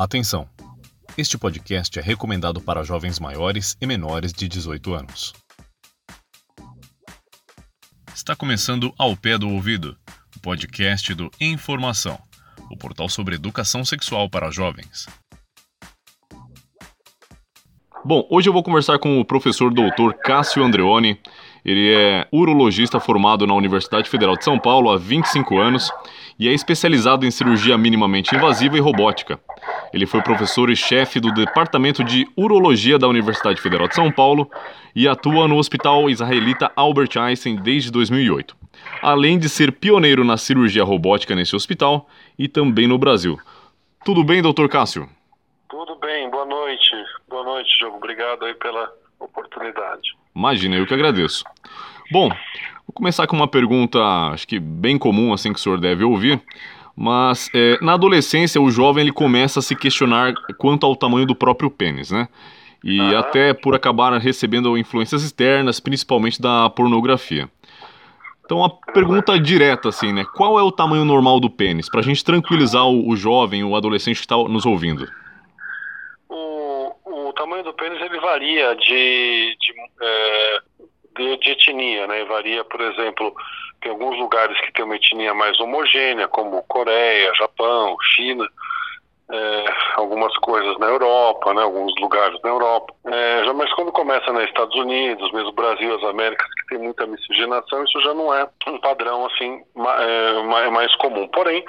Atenção! Este podcast é recomendado para jovens maiores e menores de 18 anos. Está começando Ao Pé do Ouvido, o podcast do Informação, o portal sobre educação sexual para jovens. Bom, hoje eu vou conversar com o professor doutor Cássio Andreoni. Ele é urologista formado na Universidade Federal de São Paulo há 25 anos e é especializado em cirurgia minimamente invasiva e robótica. Ele foi professor e chefe do Departamento de Urologia da Universidade Federal de São Paulo e atua no Hospital Israelita Albert Einstein desde 2008. Além de ser pioneiro na cirurgia robótica nesse hospital e também no Brasil. Tudo bem, doutor Cássio? Tudo bem, boa noite. Boa noite, Diogo. Obrigado aí pela oportunidade. Imagina, eu que agradeço. Bom, vou começar com uma pergunta, acho que bem comum, assim, que o senhor deve ouvir. Mas é, na adolescência, o jovem ele começa a se questionar quanto ao tamanho do próprio pênis, né? E uhum. até por acabar recebendo influências externas, principalmente da pornografia. Então, a pergunta direta, assim, né? Qual é o tamanho normal do pênis? Para a gente tranquilizar o, o, jovem, o adolescente que está nos ouvindo. O, o tamanho do pênis ele varia de, de, é, de, de etnia, né? Varia, por exemplo, tem alguns lugares que tem uma etnia mais homogênea, como Coreia, Japão, China, é, algumas coisas na Europa, né, alguns lugares na Europa. É, já, mas quando começa nos Estados Unidos, mesmo Brasil, as Américas, que tem muita miscigenação, isso já não é um padrão assim é, mais comum. Porém,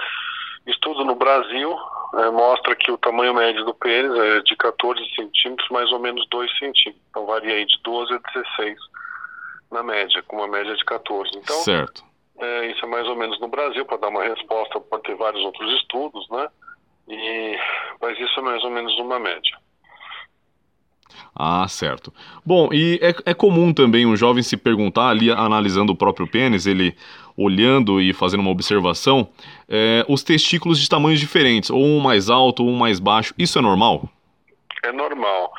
estudo no Brasil é, mostra que o tamanho médio do pênis é de 14 centímetros, mais ou menos 2 centímetros. Então varia aí de 12 a 16 na média, com uma média de 14. Então, certo. É, isso é mais ou menos no Brasil, para dar uma resposta, pode ter vários outros estudos, né? E, mas isso é mais ou menos uma média. Ah, certo. Bom, e é, é comum também um jovem se perguntar ali, analisando o próprio pênis, ele olhando e fazendo uma observação, é, os testículos de tamanhos diferentes, ou um mais alto ou um mais baixo, isso é normal? É normal.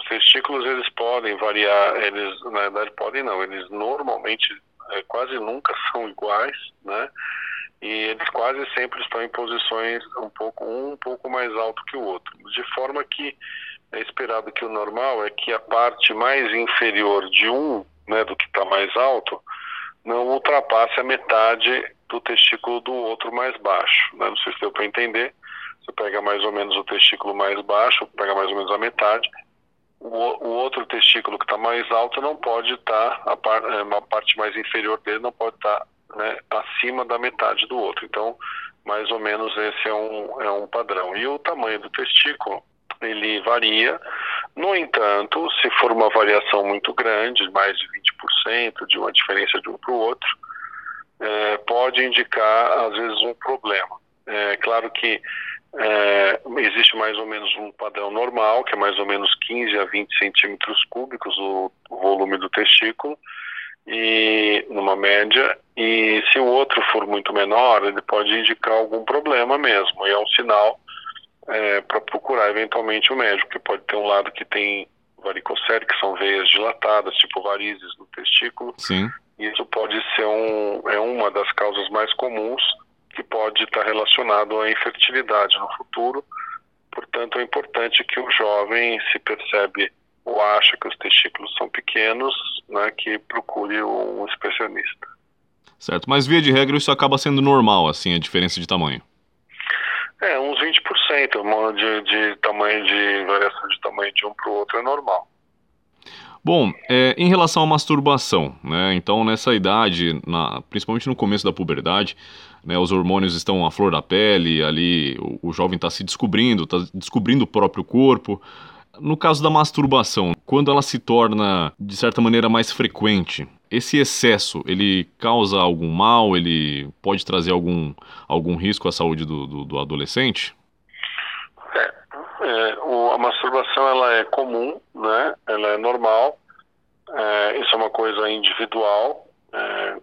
Os testículos eles podem variar, eles na verdade podem não, eles normalmente é, quase nunca são iguais, né? E eles quase sempre estão em posições um pouco um, um pouco mais alto que o outro, de forma que é esperado que o normal é que a parte mais inferior de um, né, do que está mais alto, não ultrapasse a metade do testículo do outro mais baixo. Né? Não sei se deu para entender. Você pega mais ou menos o testículo mais baixo, pega mais ou menos a metade, o, o outro testículo que está mais alto não pode estar, tá, a, par, é, a, parte mais inferior dele não pode estar tá, né, acima da metade do outro. Então, mais ou menos esse é um, é um padrão. E o tamanho do testículo, ele varia. No entanto, se for uma variação muito grande, mais de 20%, de uma diferença de um para o outro, é, pode indicar, às vezes, um problema. É claro que é, existe mais ou menos um padrão normal, que é mais ou menos 15 a 20 centímetros cúbicos o, o volume do testículo, e numa média, e se o outro for muito menor, ele pode indicar algum problema mesmo, e é um sinal é, para procurar eventualmente o médico, que pode ter um lado que tem varicocele, que são veias dilatadas, tipo varizes no testículo. Sim. Isso pode ser um, é uma das causas mais comuns que pode estar relacionado à infertilidade no futuro. Portanto, é importante que o jovem se percebe ou acha que os testículos são pequenos, né, que procure um especialista. Certo, mas via de regra isso acaba sendo normal, assim, a diferença de tamanho. É, uns 20% de, de tamanho de variação de tamanho de um para o outro é normal. Bom, é, em relação à masturbação, né? Então nessa idade, na, principalmente no começo da puberdade, né, os hormônios estão à flor da pele, ali o, o jovem está se descobrindo, está descobrindo o próprio corpo. No caso da masturbação, quando ela se torna de certa maneira mais frequente, esse excesso ele causa algum mal? Ele pode trazer algum, algum risco à saúde do, do, do adolescente? É, é, o, a masturbação ela é comum, né? Ela é normal. É, isso é uma coisa individual. É,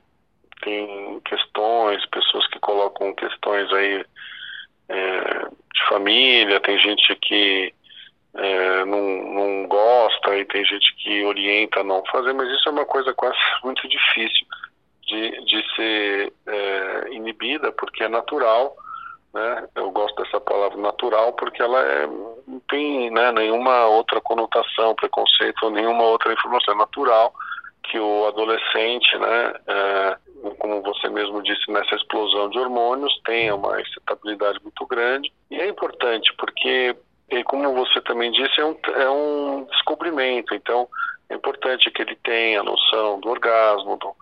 tem questões, pessoas que colocam questões aí é, de família. Tem gente que é, não, não gosta e tem gente que orienta a não fazer, mas isso é uma coisa quase muito difícil de, de ser é, inibida, porque é natural né? Eu gosto dessa palavra natural porque ela é, não tem né, nenhuma outra conotação, preconceito ou nenhuma outra informação. É natural que o adolescente, né, é, como você mesmo disse, nessa explosão de hormônios, tenha uma excitabilidade muito grande. E é importante porque, como você também disse, é um, é um descobrimento. Então, é importante que ele tenha a noção do orgasmo, do,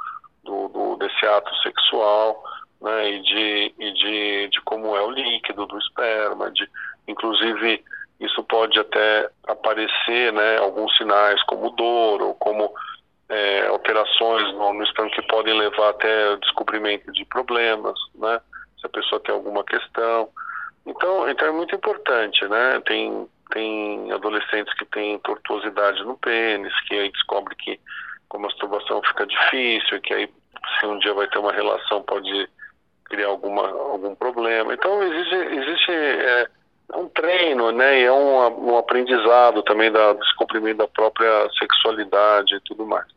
do, do desse ato sexual, né, e, de, e de, de como é o líquido do esperma, de, inclusive isso pode até aparecer, né, alguns sinais como dor ou como alterações no, no que podem levar até descobrimento de problemas, né, se a pessoa tem alguma questão. Então, então é muito importante, né, tem, tem adolescentes que têm tortuosidade no pênis, que aí descobre que com a masturbação fica difícil, que aí se um dia vai ter uma relação pode criar alguma, algum problema. Então existe, existe é, um treino, né, e é um, um aprendizado também da descobrimento da própria sexualidade e tudo mais.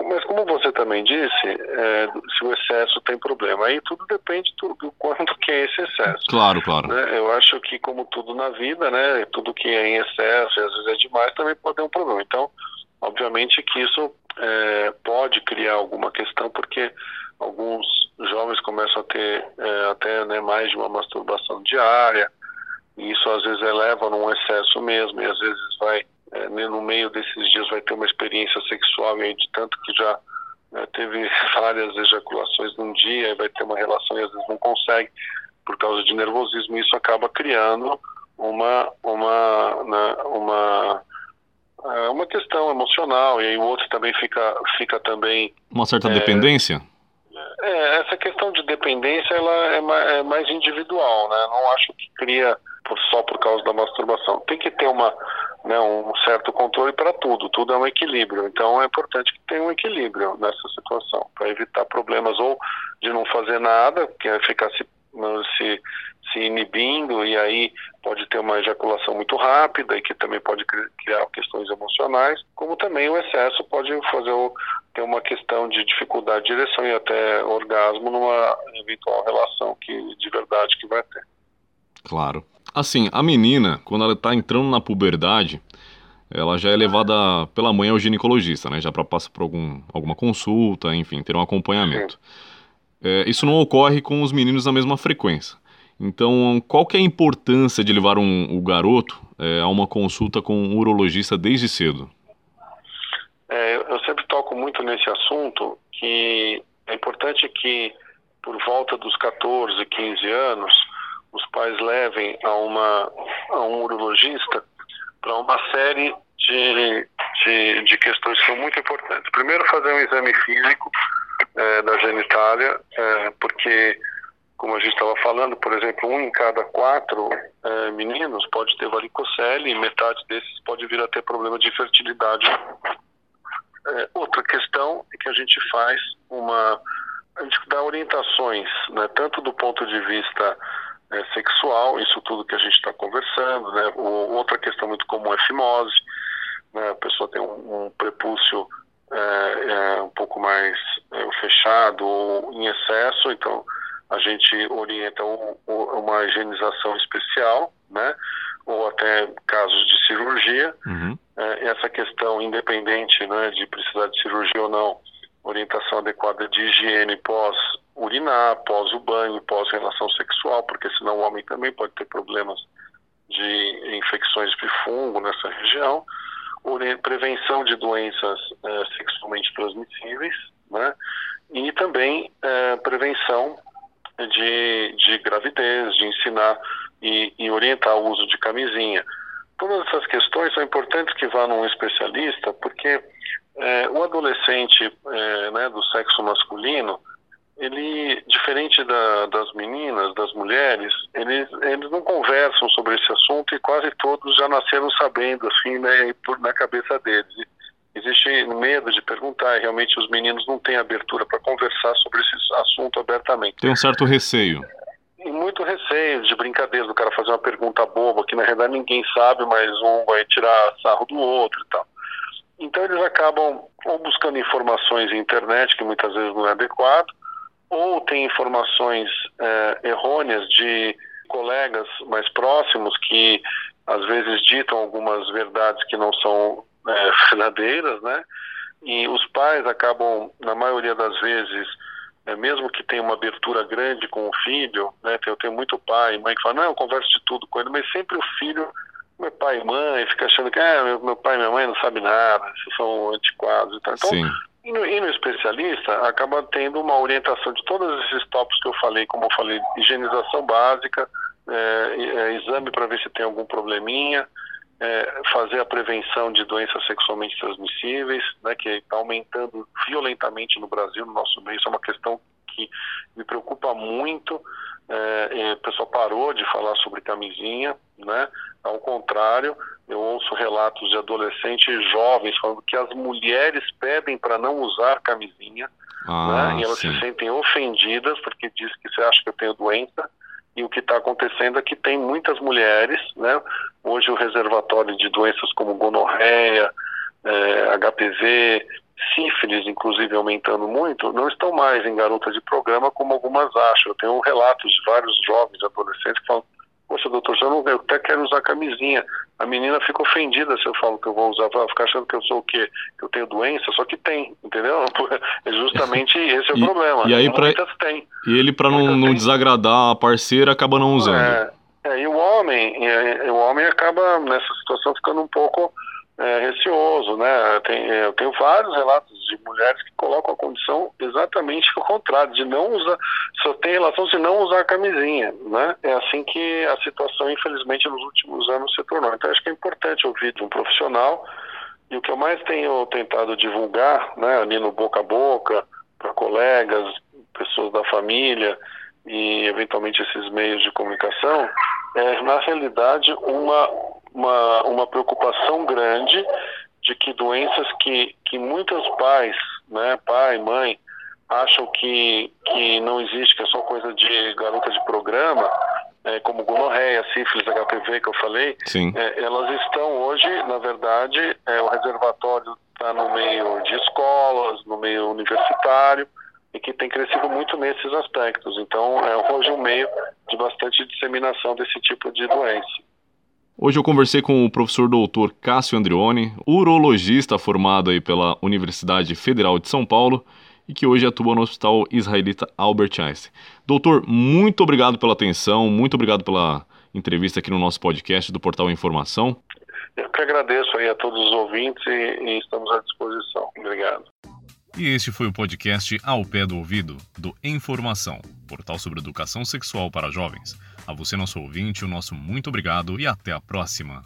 Mas como você também disse, é, se o excesso tem problema, aí tudo depende do, do quanto que é esse excesso. Claro, claro. Né? Eu acho que como tudo na vida, né, tudo que é em excesso e às vezes é demais também pode ter um problema. Então, obviamente que isso é, pode criar alguma questão, porque alguns jovens começam a ter é, até né, mais de uma masturbação diária, e isso às vezes eleva num excesso mesmo, e às vezes vai, é, né, no meio desses dias vai ter uma experiência sexual, e aí de tanto que já né, teve várias ejaculações num dia, e vai ter uma relação e às vezes não consegue, por causa de nervosismo, isso acaba criando uma, uma, né, uma é uma questão emocional e aí o outro também fica fica também uma certa é, dependência é, essa questão de dependência ela é, é mais individual, né? Não acho que cria por, só por causa da masturbação. Tem que ter uma, né, um certo controle para tudo. Tudo é um equilíbrio. Então é importante que tenha um equilíbrio nessa situação para evitar problemas ou de não fazer nada, que é ficar se, se se inibindo e aí pode ter uma ejaculação muito rápida e que também pode criar questões emocionais, como também o excesso pode fazer o, ter uma questão de dificuldade de direção e até orgasmo numa eventual relação que de verdade que vai ter. Claro. Assim, a menina, quando ela está entrando na puberdade, ela já é levada pela mãe ao ginecologista, né? Já para passar por algum, alguma consulta, enfim, ter um acompanhamento. É, isso não ocorre com os meninos na mesma frequência. Então, qual que é a importância de levar um, o garoto é, a uma consulta com um urologista desde cedo? É, eu sempre toco muito nesse assunto que é importante que por volta dos 14, 15 anos, os pais levem a, uma, a um urologista para uma série de, de, de, questões que são muito importantes. Primeiro, fazer um exame físico é, da genitália, é, porque como a gente estava falando, por exemplo, um em cada quatro é, meninos pode ter varicocele e metade desses pode vir a ter problema de fertilidade. É, outra questão é que a gente faz uma. A gente dá orientações, né, tanto do ponto de vista é, sexual, isso tudo que a gente está conversando, né, o, outra questão muito comum é fimose, né, a pessoa tem um, um prepúcio é, é, um pouco mais é, fechado ou em excesso, então a gente orienta um, uma higienização especial, né? ou até casos de cirurgia. Uhum. É, essa questão, independente né, de precisar de cirurgia ou não, orientação adequada de higiene pós-urinar, pós o banho, pós-relação sexual, porque senão o homem também pode ter problemas de infecções de fungo nessa região. Prevenção de doenças é, sexualmente transmissíveis, né? E também é, prevenção de, de gravidez, de ensinar e, e orientar o uso de camisinha. Todas essas questões são importantes que vá num especialista, porque é, o adolescente né, do sexo masculino, ele, diferente da, das meninas, das mulheres, eles, eles não conversam sobre esse assunto e quase todos já nasceram sabendo, assim, né, por, na cabeça deles existe medo de perguntar e realmente os meninos não têm abertura para conversar sobre esse assunto abertamente. Tem um certo receio. E muito receio de brincadeira do cara fazer uma pergunta boba que na realidade ninguém sabe, mas um vai tirar sarro do outro e tal. Então eles acabam ou buscando informações na internet que muitas vezes não é adequado, ou tem informações é, errôneas de colegas mais próximos que às vezes ditam algumas verdades que não são é, verdadeiras, né? E os pais acabam, na maioria das vezes, é, mesmo que tenha uma abertura grande com o filho, né? Eu tenho muito pai e mãe que falam, não, eu converso de tudo com ele, mas sempre o filho, meu pai e mãe, fica achando que ah, meu, meu pai e minha mãe não sabem nada, são antiquados e tal. Então, Sim. E no, e no, especialista, acaba tendo uma orientação de todos esses tópicos que eu falei, como eu falei, higienização básica, é, é, exame para ver se tem algum probleminha, é, fazer a prevenção de doenças sexualmente transmissíveis, né, que está aumentando violentamente no Brasil, no nosso meio. Isso é uma questão que me preocupa muito. É, o pessoal parou de falar sobre camisinha, né? Ao contrário, eu ouço relatos de adolescentes jovens falando que as mulheres pedem para não usar camisinha, ah, né? E elas sim. se sentem ofendidas porque diz que você acha que eu tenho doença e o que está acontecendo é que tem muitas mulheres, né? Hoje o reservatório de doenças como gonorreia, é, HPV, sífilis, inclusive aumentando muito, não estão mais em garotas de programa como algumas acham. Eu tenho relatos de vários jovens adolescentes que falam Poxa, doutor, eu, não, eu até quero usar camisinha. A menina fica ofendida se eu falo que eu vou usar, vai ficar achando que eu sou o quê? Que eu tenho doença, só que tem, entendeu? É justamente esse é o e, problema. E aí pra. E ele, para não, não desagradar a parceira, acaba não usando. É, é e o homem, e, o homem acaba nessa situação ficando um pouco é, receoso, né? É, eu tenho vários relatos de mulheres que colocam a condição exatamente o contrário, de não usar, só tem relação se não usar a camisinha, né? É assim que a situação, infelizmente, nos últimos anos se tornou. Então, acho que é importante ouvir de um profissional e o que eu mais tenho tentado divulgar, né, ali no boca a boca, para colegas, pessoas da família e eventualmente esses meios de comunicação, é na realidade uma uma, uma preocupação grande de que doenças que, que muitos pais, né, pai, mãe, acham que, que não existe, que é só coisa de garota de programa, é, como gonorreia, sífilis, HPV que eu falei, é, elas estão hoje, na verdade, é, o reservatório está no meio de escolas, no meio universitário, e que tem crescido muito nesses aspectos. Então, é hoje um meio de bastante disseminação desse tipo de doença. Hoje eu conversei com o professor doutor Cássio Andrione, urologista formado aí pela Universidade Federal de São Paulo e que hoje atua no Hospital Israelita Albert Einstein. Doutor, muito obrigado pela atenção, muito obrigado pela entrevista aqui no nosso podcast do Portal Informação. Eu que agradeço aí a todos os ouvintes e, e estamos à disposição. Obrigado. E este foi o podcast Ao Pé do Ouvido, do Informação, portal sobre educação sexual para jovens. A você, nosso ouvinte, o nosso muito obrigado e até a próxima.